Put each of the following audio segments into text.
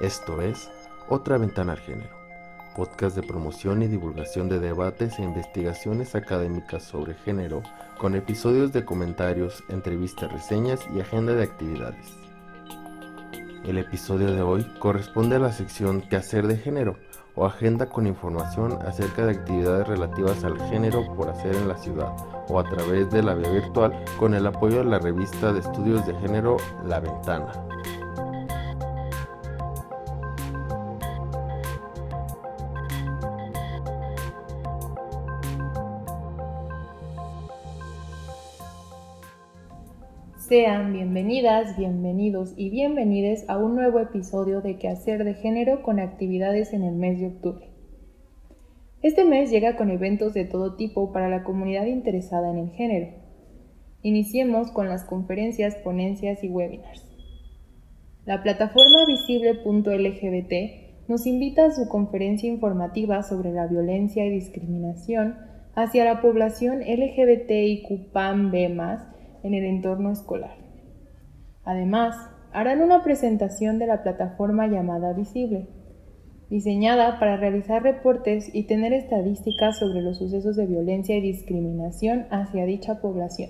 Esto es Otra Ventana al Género, podcast de promoción y divulgación de debates e investigaciones académicas sobre género, con episodios de comentarios, entrevistas, reseñas y agenda de actividades. El episodio de hoy corresponde a la sección hacer de género o agenda con información acerca de actividades relativas al género por hacer en la ciudad o a través de la vía virtual con el apoyo de la revista de estudios de género La Ventana. Sean bienvenidas, bienvenidos y bienvenides a un nuevo episodio de Quehacer de Género con actividades en el mes de octubre. Este mes llega con eventos de todo tipo para la comunidad interesada en el género. Iniciemos con las conferencias, ponencias y webinars. La plataforma visible.lgbt nos invita a su conferencia informativa sobre la violencia y discriminación hacia la población LGBTIQ-PAM-B+, en el entorno escolar. Además, harán una presentación de la plataforma llamada Visible, diseñada para realizar reportes y tener estadísticas sobre los sucesos de violencia y discriminación hacia dicha población.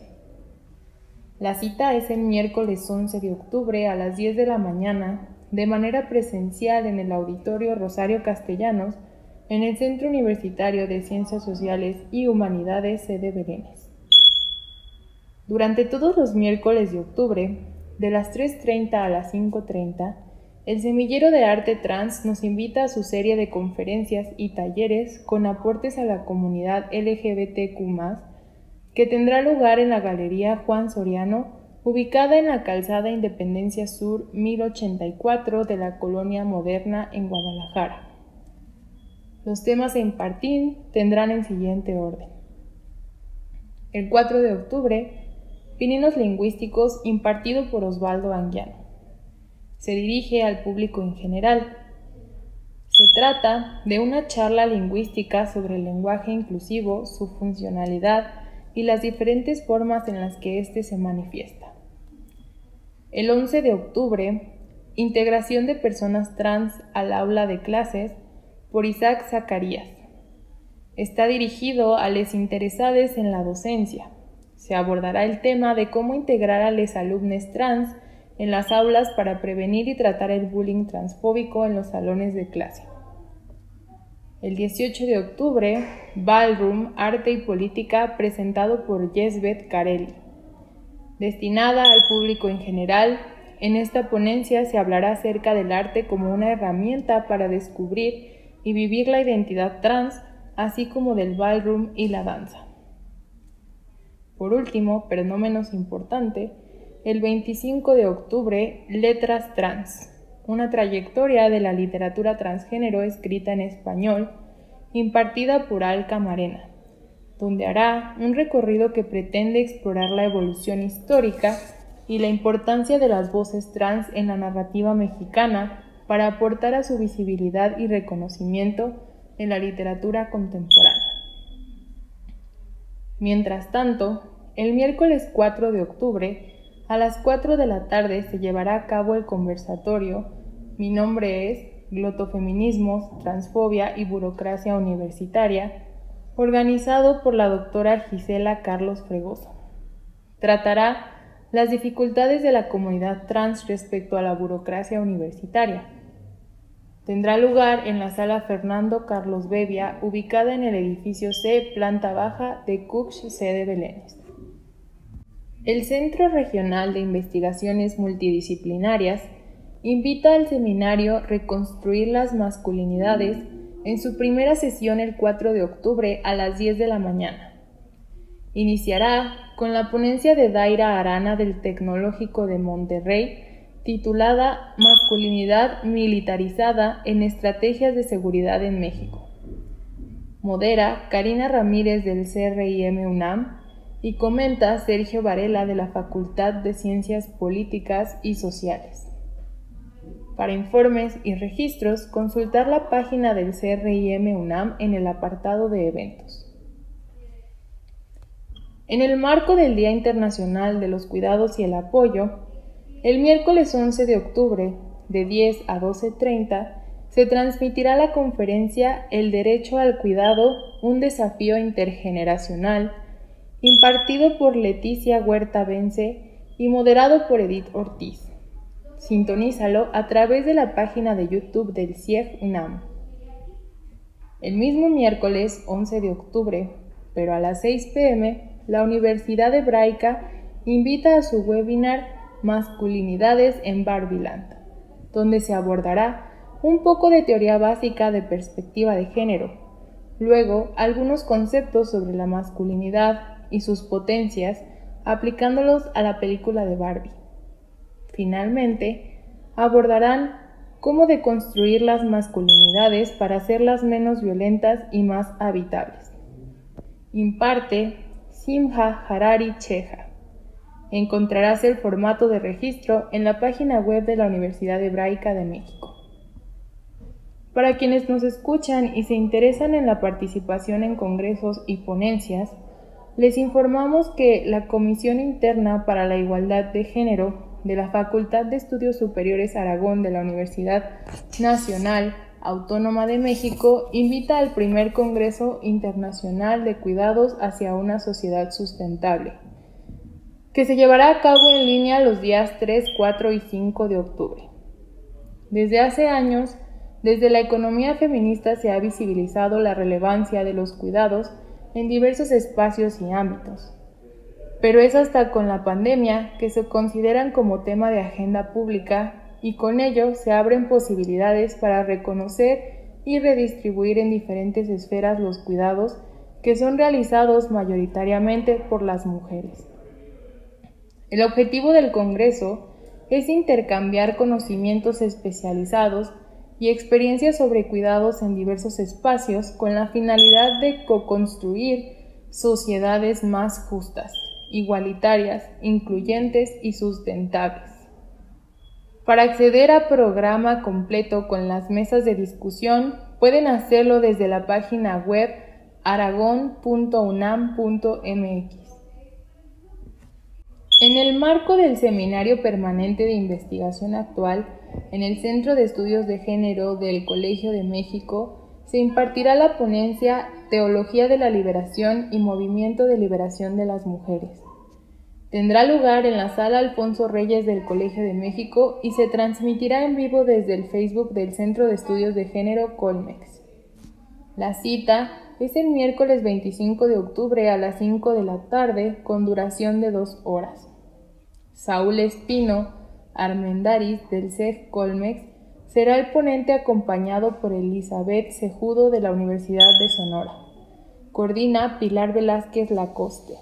La cita es el miércoles 11 de octubre a las 10 de la mañana, de manera presencial en el Auditorio Rosario Castellanos, en el Centro Universitario de Ciencias Sociales y Humanidades sede Berenes. Durante todos los miércoles de octubre, de las 3.30 a las 5.30, el Semillero de Arte Trans nos invita a su serie de conferencias y talleres con aportes a la comunidad LGBTQ, que tendrá lugar en la Galería Juan Soriano, ubicada en la calzada Independencia Sur 1084 de la Colonia Moderna en Guadalajara. Los temas a impartir tendrán en siguiente orden. El 4 de octubre, Pininos Lingüísticos impartido por Osvaldo Anguiano. Se dirige al público en general. Se trata de una charla lingüística sobre el lenguaje inclusivo, su funcionalidad y las diferentes formas en las que éste se manifiesta. El 11 de octubre, integración de personas trans al aula de clases por Isaac Zacarías. Está dirigido a los interesados en la docencia se abordará el tema de cómo integrar a los alumnos trans en las aulas para prevenir y tratar el bullying transfóbico en los salones de clase. El 18 de octubre, Ballroom, Arte y Política, presentado por Yesbeth Carelli. Destinada al público en general, en esta ponencia se hablará acerca del arte como una herramienta para descubrir y vivir la identidad trans, así como del ballroom y la danza. Por último, pero no menos importante, el 25 de octubre, Letras Trans, una trayectoria de la literatura transgénero escrita en español, impartida por Al Camarena, donde hará un recorrido que pretende explorar la evolución histórica y la importancia de las voces trans en la narrativa mexicana para aportar a su visibilidad y reconocimiento en la literatura contemporánea. Mientras tanto, el miércoles 4 de octubre, a las 4 de la tarde, se llevará a cabo el conversatorio Mi nombre es Glotofeminismos, Transfobia y Burocracia Universitaria, organizado por la doctora Gisela Carlos Fregoso. Tratará las dificultades de la comunidad trans respecto a la burocracia universitaria. Tendrá lugar en la sala Fernando Carlos Bevia, ubicada en el edificio C, planta baja de Cux, sede Belénes. El Centro Regional de Investigaciones Multidisciplinarias invita al seminario Reconstruir las Masculinidades en su primera sesión el 4 de octubre a las 10 de la mañana. Iniciará con la ponencia de Daira Arana del Tecnológico de Monterrey titulada Masculinidad militarizada en estrategias de seguridad en México. Modera Karina Ramírez del CRIM UNAM y comenta Sergio Varela de la Facultad de Ciencias Políticas y Sociales. Para informes y registros, consultar la página del CRIM UNAM en el apartado de eventos. En el marco del Día Internacional de los Cuidados y el Apoyo, el miércoles 11 de octubre, de 10 a 12.30, se transmitirá la conferencia El Derecho al Cuidado, un desafío intergeneracional, impartido por Leticia Huerta Vence y moderado por Edith Ortiz. Sintonízalo a través de la página de YouTube del CIEF UNAM. El mismo miércoles 11 de octubre, pero a las 6 pm, la Universidad Hebraica invita a su webinar Masculinidades en Barbiland, donde se abordará un poco de teoría básica de perspectiva de género, luego algunos conceptos sobre la masculinidad y sus potencias aplicándolos a la película de Barbie. Finalmente, abordarán cómo deconstruir las masculinidades para hacerlas menos violentas y más habitables. Imparte Simha Harari Cheja. Encontrarás el formato de registro en la página web de la Universidad Hebraica de México. Para quienes nos escuchan y se interesan en la participación en congresos y ponencias, les informamos que la Comisión Interna para la Igualdad de Género de la Facultad de Estudios Superiores Aragón de la Universidad Nacional Autónoma de México invita al primer Congreso Internacional de Cuidados hacia una Sociedad Sustentable, que se llevará a cabo en línea los días 3, 4 y 5 de octubre. Desde hace años, desde la economía feminista se ha visibilizado la relevancia de los cuidados en diversos espacios y ámbitos. Pero es hasta con la pandemia que se consideran como tema de agenda pública y con ello se abren posibilidades para reconocer y redistribuir en diferentes esferas los cuidados que son realizados mayoritariamente por las mujeres. El objetivo del Congreso es intercambiar conocimientos especializados y experiencias sobre cuidados en diversos espacios con la finalidad de co-construir sociedades más justas, igualitarias, incluyentes y sustentables. Para acceder a programa completo con las mesas de discusión, pueden hacerlo desde la página web aragon.unam.mx. En el marco del Seminario Permanente de Investigación Actual, en el Centro de Estudios de Género del Colegio de México se impartirá la ponencia Teología de la Liberación y Movimiento de Liberación de las Mujeres. Tendrá lugar en la sala Alfonso Reyes del Colegio de México y se transmitirá en vivo desde el Facebook del Centro de Estudios de Género Colmex. La cita es el miércoles 25 de octubre a las 5 de la tarde con duración de dos horas. Saúl Espino, Armendaris del CEF Colmex será el ponente acompañado por Elizabeth Cejudo de la Universidad de Sonora. Coordina Pilar Velázquez Lacoste.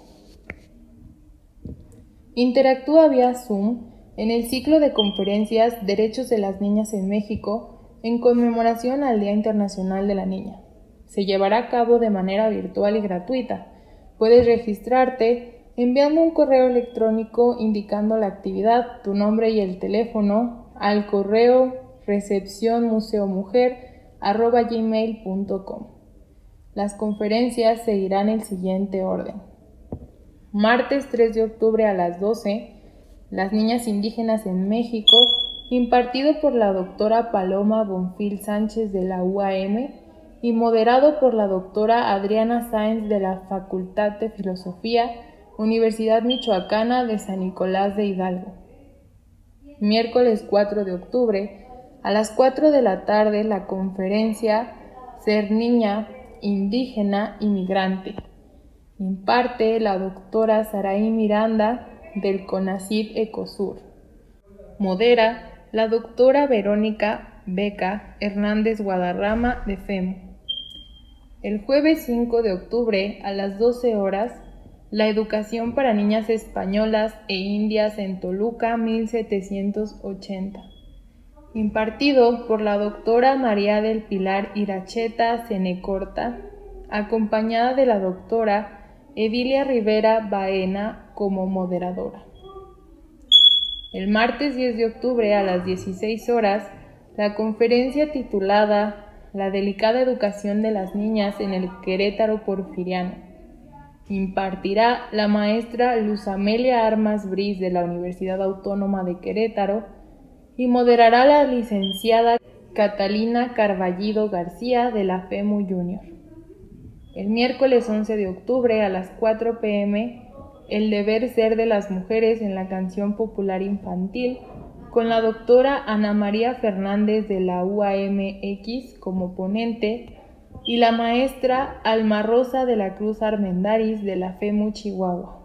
Interactúa vía Zoom en el ciclo de conferencias Derechos de las Niñas en México en conmemoración al Día Internacional de la Niña. Se llevará a cabo de manera virtual y gratuita. Puedes registrarte enviando un correo electrónico indicando la actividad, tu nombre y el teléfono al correo recepción Las conferencias seguirán el siguiente orden. Martes 3 de octubre a las 12, Las niñas indígenas en México, impartido por la doctora Paloma Bonfil Sánchez de la UAM y moderado por la doctora Adriana Sáenz de la Facultad de Filosofía Universidad Michoacana de San Nicolás de Hidalgo. Miércoles 4 de octubre, a las 4 de la tarde, la conferencia Ser Niña, Indígena y Migrante. Imparte la doctora Saraí Miranda del CONACID Ecosur. Modera la doctora Verónica Beca Hernández Guadarrama de FEMO. El jueves 5 de octubre a las 12 horas la educación para niñas españolas e indias en Toluca 1780. Impartido por la doctora María del Pilar Iracheta Cenecorta, acompañada de la doctora Edilia Rivera Baena como moderadora. El martes 10 de octubre a las 16 horas, la conferencia titulada La delicada educación de las niñas en el Querétaro Porfiriano impartirá la maestra Luz Amelia Armas Bris de la Universidad Autónoma de Querétaro y moderará la licenciada Catalina Carballido García de la FEMU Junior. El miércoles 11 de octubre a las 4 pm, el deber ser de las mujeres en la canción popular infantil con la doctora Ana María Fernández de la UAMX como ponente y la maestra Alma Rosa de la Cruz Armendaris de la FEMU Chihuahua.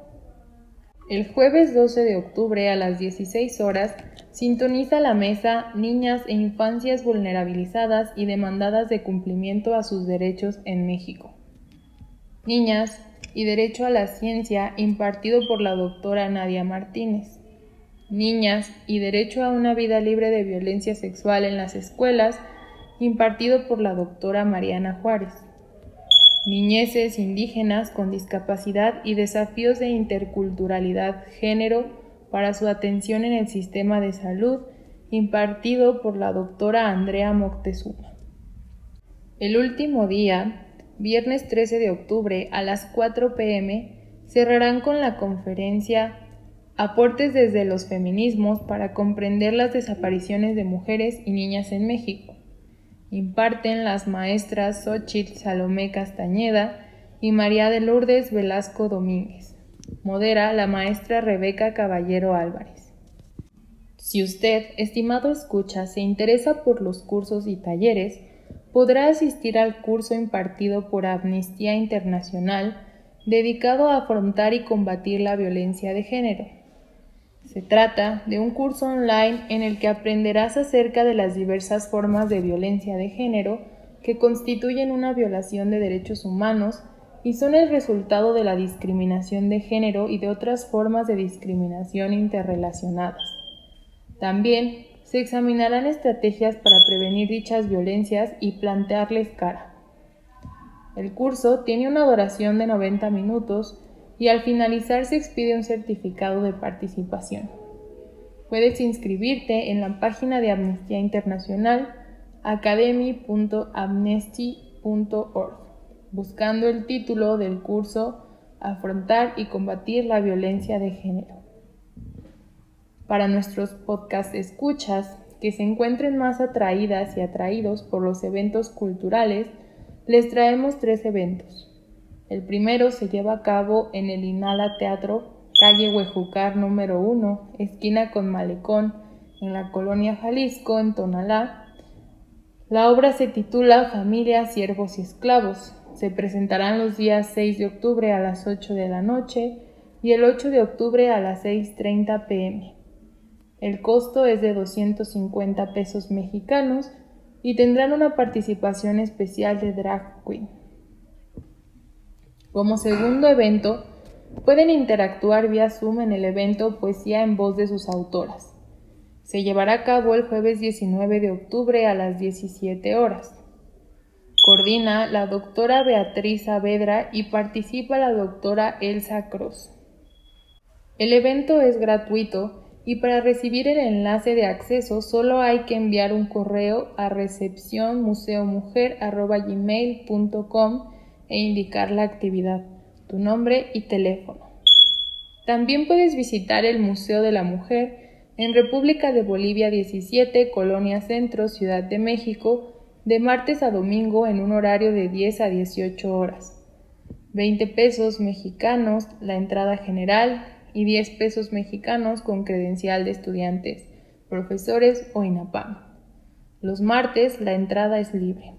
El jueves 12 de octubre a las 16 horas sintoniza la mesa Niñas e Infancias Vulnerabilizadas y Demandadas de Cumplimiento a sus Derechos en México. Niñas y Derecho a la Ciencia impartido por la doctora Nadia Martínez. Niñas y Derecho a una vida libre de violencia sexual en las escuelas impartido por la doctora Mariana Juárez. Niñeces indígenas con discapacidad y desafíos de interculturalidad género para su atención en el sistema de salud, impartido por la doctora Andrea Moctezuma. El último día, viernes 13 de octubre a las 4 pm, cerrarán con la conferencia Aportes desde los feminismos para comprender las desapariciones de mujeres y niñas en México Imparten las maestras Xochitl Salomé Castañeda y María de Lourdes Velasco Domínguez. Modera la maestra Rebeca Caballero Álvarez. Si usted, estimado escucha, se interesa por los cursos y talleres, podrá asistir al curso impartido por Amnistía Internacional dedicado a afrontar y combatir la violencia de género se trata de un curso online en el que aprenderás acerca de las diversas formas de violencia de género que constituyen una violación de derechos humanos y son el resultado de la discriminación de género y de otras formas de discriminación interrelacionadas. También se examinarán estrategias para prevenir dichas violencias y plantearles cara. El curso tiene una duración de 90 minutos y al finalizar se expide un certificado de participación. Puedes inscribirte en la página de Amnistía Internacional academy.amnesty.org buscando el título del curso Afrontar y combatir la violencia de género. Para nuestros podcast escuchas que se encuentren más atraídas y atraídos por los eventos culturales, les traemos tres eventos. El primero se lleva a cabo en el Inala Teatro, calle Huejucar número 1, esquina con Malecón, en la colonia Jalisco, en Tonalá. La obra se titula Familia, Siervos y Esclavos. Se presentarán los días 6 de octubre a las 8 de la noche y el 8 de octubre a las 6.30 pm. El costo es de 250 pesos mexicanos y tendrán una participación especial de drag queen. Como segundo evento, pueden interactuar vía Zoom en el evento Poesía en voz de sus autoras. Se llevará a cabo el jueves 19 de octubre a las 17 horas. Coordina la doctora Beatriz Saavedra y participa la doctora Elsa Cross. El evento es gratuito y para recibir el enlace de acceso solo hay que enviar un correo a recepción e indicar la actividad, tu nombre y teléfono. También puedes visitar el Museo de la Mujer en República de Bolivia 17, Colonia Centro, Ciudad de México, de martes a domingo en un horario de 10 a 18 horas. 20 pesos mexicanos la entrada general y 10 pesos mexicanos con credencial de estudiantes, profesores o INAPAM. Los martes la entrada es libre.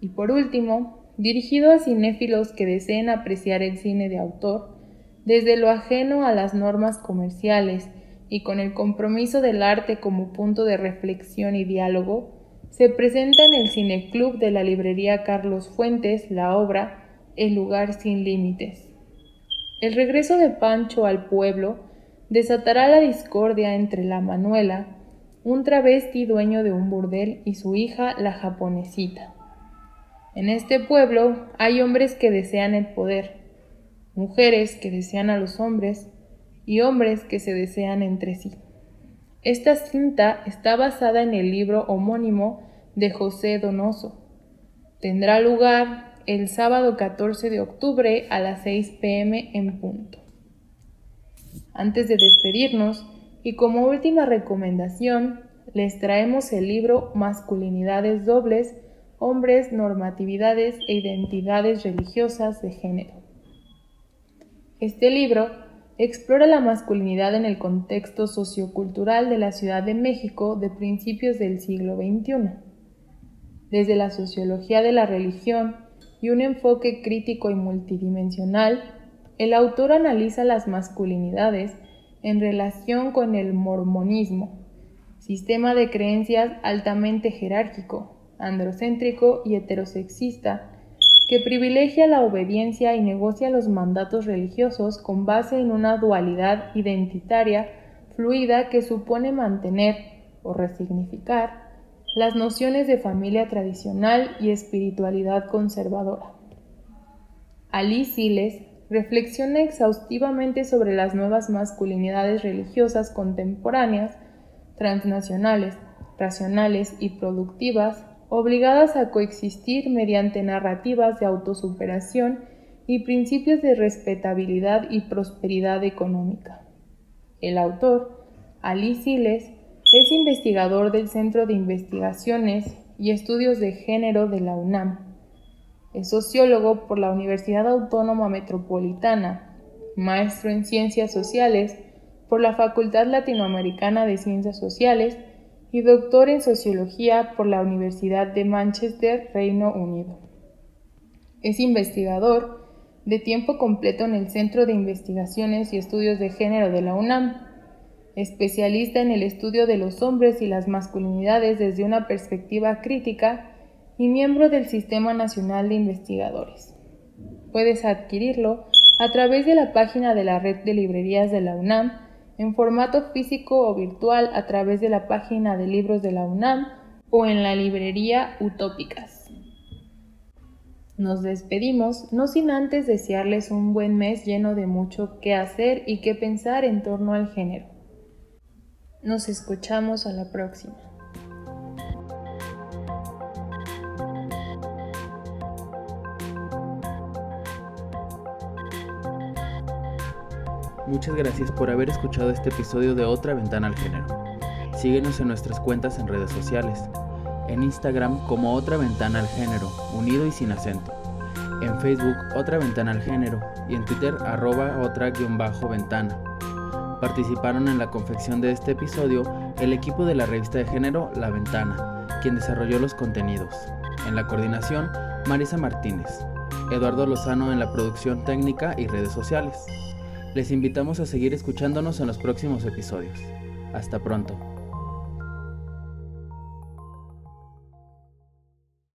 Y por último, dirigido a cinéfilos que deseen apreciar el cine de autor, desde lo ajeno a las normas comerciales y con el compromiso del arte como punto de reflexión y diálogo, se presenta en el Cineclub de la librería Carlos Fuentes la obra El lugar sin límites. El regreso de Pancho al pueblo desatará la discordia entre la Manuela, un travesti dueño de un burdel, y su hija, la japonesita. En este pueblo hay hombres que desean el poder, mujeres que desean a los hombres y hombres que se desean entre sí. Esta cinta está basada en el libro homónimo de José Donoso. Tendrá lugar el sábado 14 de octubre a las 6 pm en punto. Antes de despedirnos, Y como última recomendación, les traemos el libro Masculinidades dobles, hombres, normatividades e identidades religiosas de género. Este libro explora la masculinidad en el contexto sociocultural de la Ciudad de México de principios del siglo XXI. Desde la sociología de la religión y un enfoque crítico y multidimensional, el autor analiza las masculinidades en relación con el mormonismo, sistema de creencias altamente jerárquico, androcéntrico y heterosexista, que privilegia la obediencia y negocia los mandatos religiosos con base en una dualidad identitaria fluida que supone mantener o resignificar las nociones de familia tradicional y espiritualidad conservadora. Ali Siles reflexiona exhaustivamente sobre las nuevas masculinidades religiosas contemporáneas, transnacionales, racionales y productivas obligadas a coexistir mediante narrativas de autosuperación y principios de respetabilidad y prosperidad económica. El autor, Ali Siles, es investigador del Centro de Investigaciones y Estudios de Género de la UNAM. Es sociólogo por la Universidad Autónoma Metropolitana, maestro en Ciencias Sociales por la Facultad Latinoamericana de Ciencias Sociales y doctor en Sociología por la Universidad de Manchester, Reino Unido. Es investigador de tiempo completo en el Centro de Investigaciones y Estudios de Género de la UNAM, especialista en el estudio de los hombres y las masculinidades desde una perspectiva crítica y miembro del Sistema Nacional de Investigadores. Puedes adquirirlo a través de la página de la Red de Librerías de la UNAM en formato físico o virtual a través de la página de libros de la UNAM o en la librería Utópicas. Nos despedimos, no sin antes desearles un buen mes lleno de mucho que hacer y que pensar en torno al género. Nos escuchamos a la próxima. Muchas gracias por haber escuchado este episodio de Otra Ventana al Género. Síguenos en nuestras cuentas en redes sociales. En Instagram como Otra Ventana al Género, unido y sin acento. En Facebook Otra Ventana al Género y en Twitter arroba otra-ventana. Participaron en la confección de este episodio el equipo de la revista de género La Ventana, quien desarrolló los contenidos. En la coordinación, Marisa Martínez. Eduardo Lozano en la producción técnica y redes sociales. Les invitamos a seguir escuchándonos en los próximos episodios. Hasta pronto.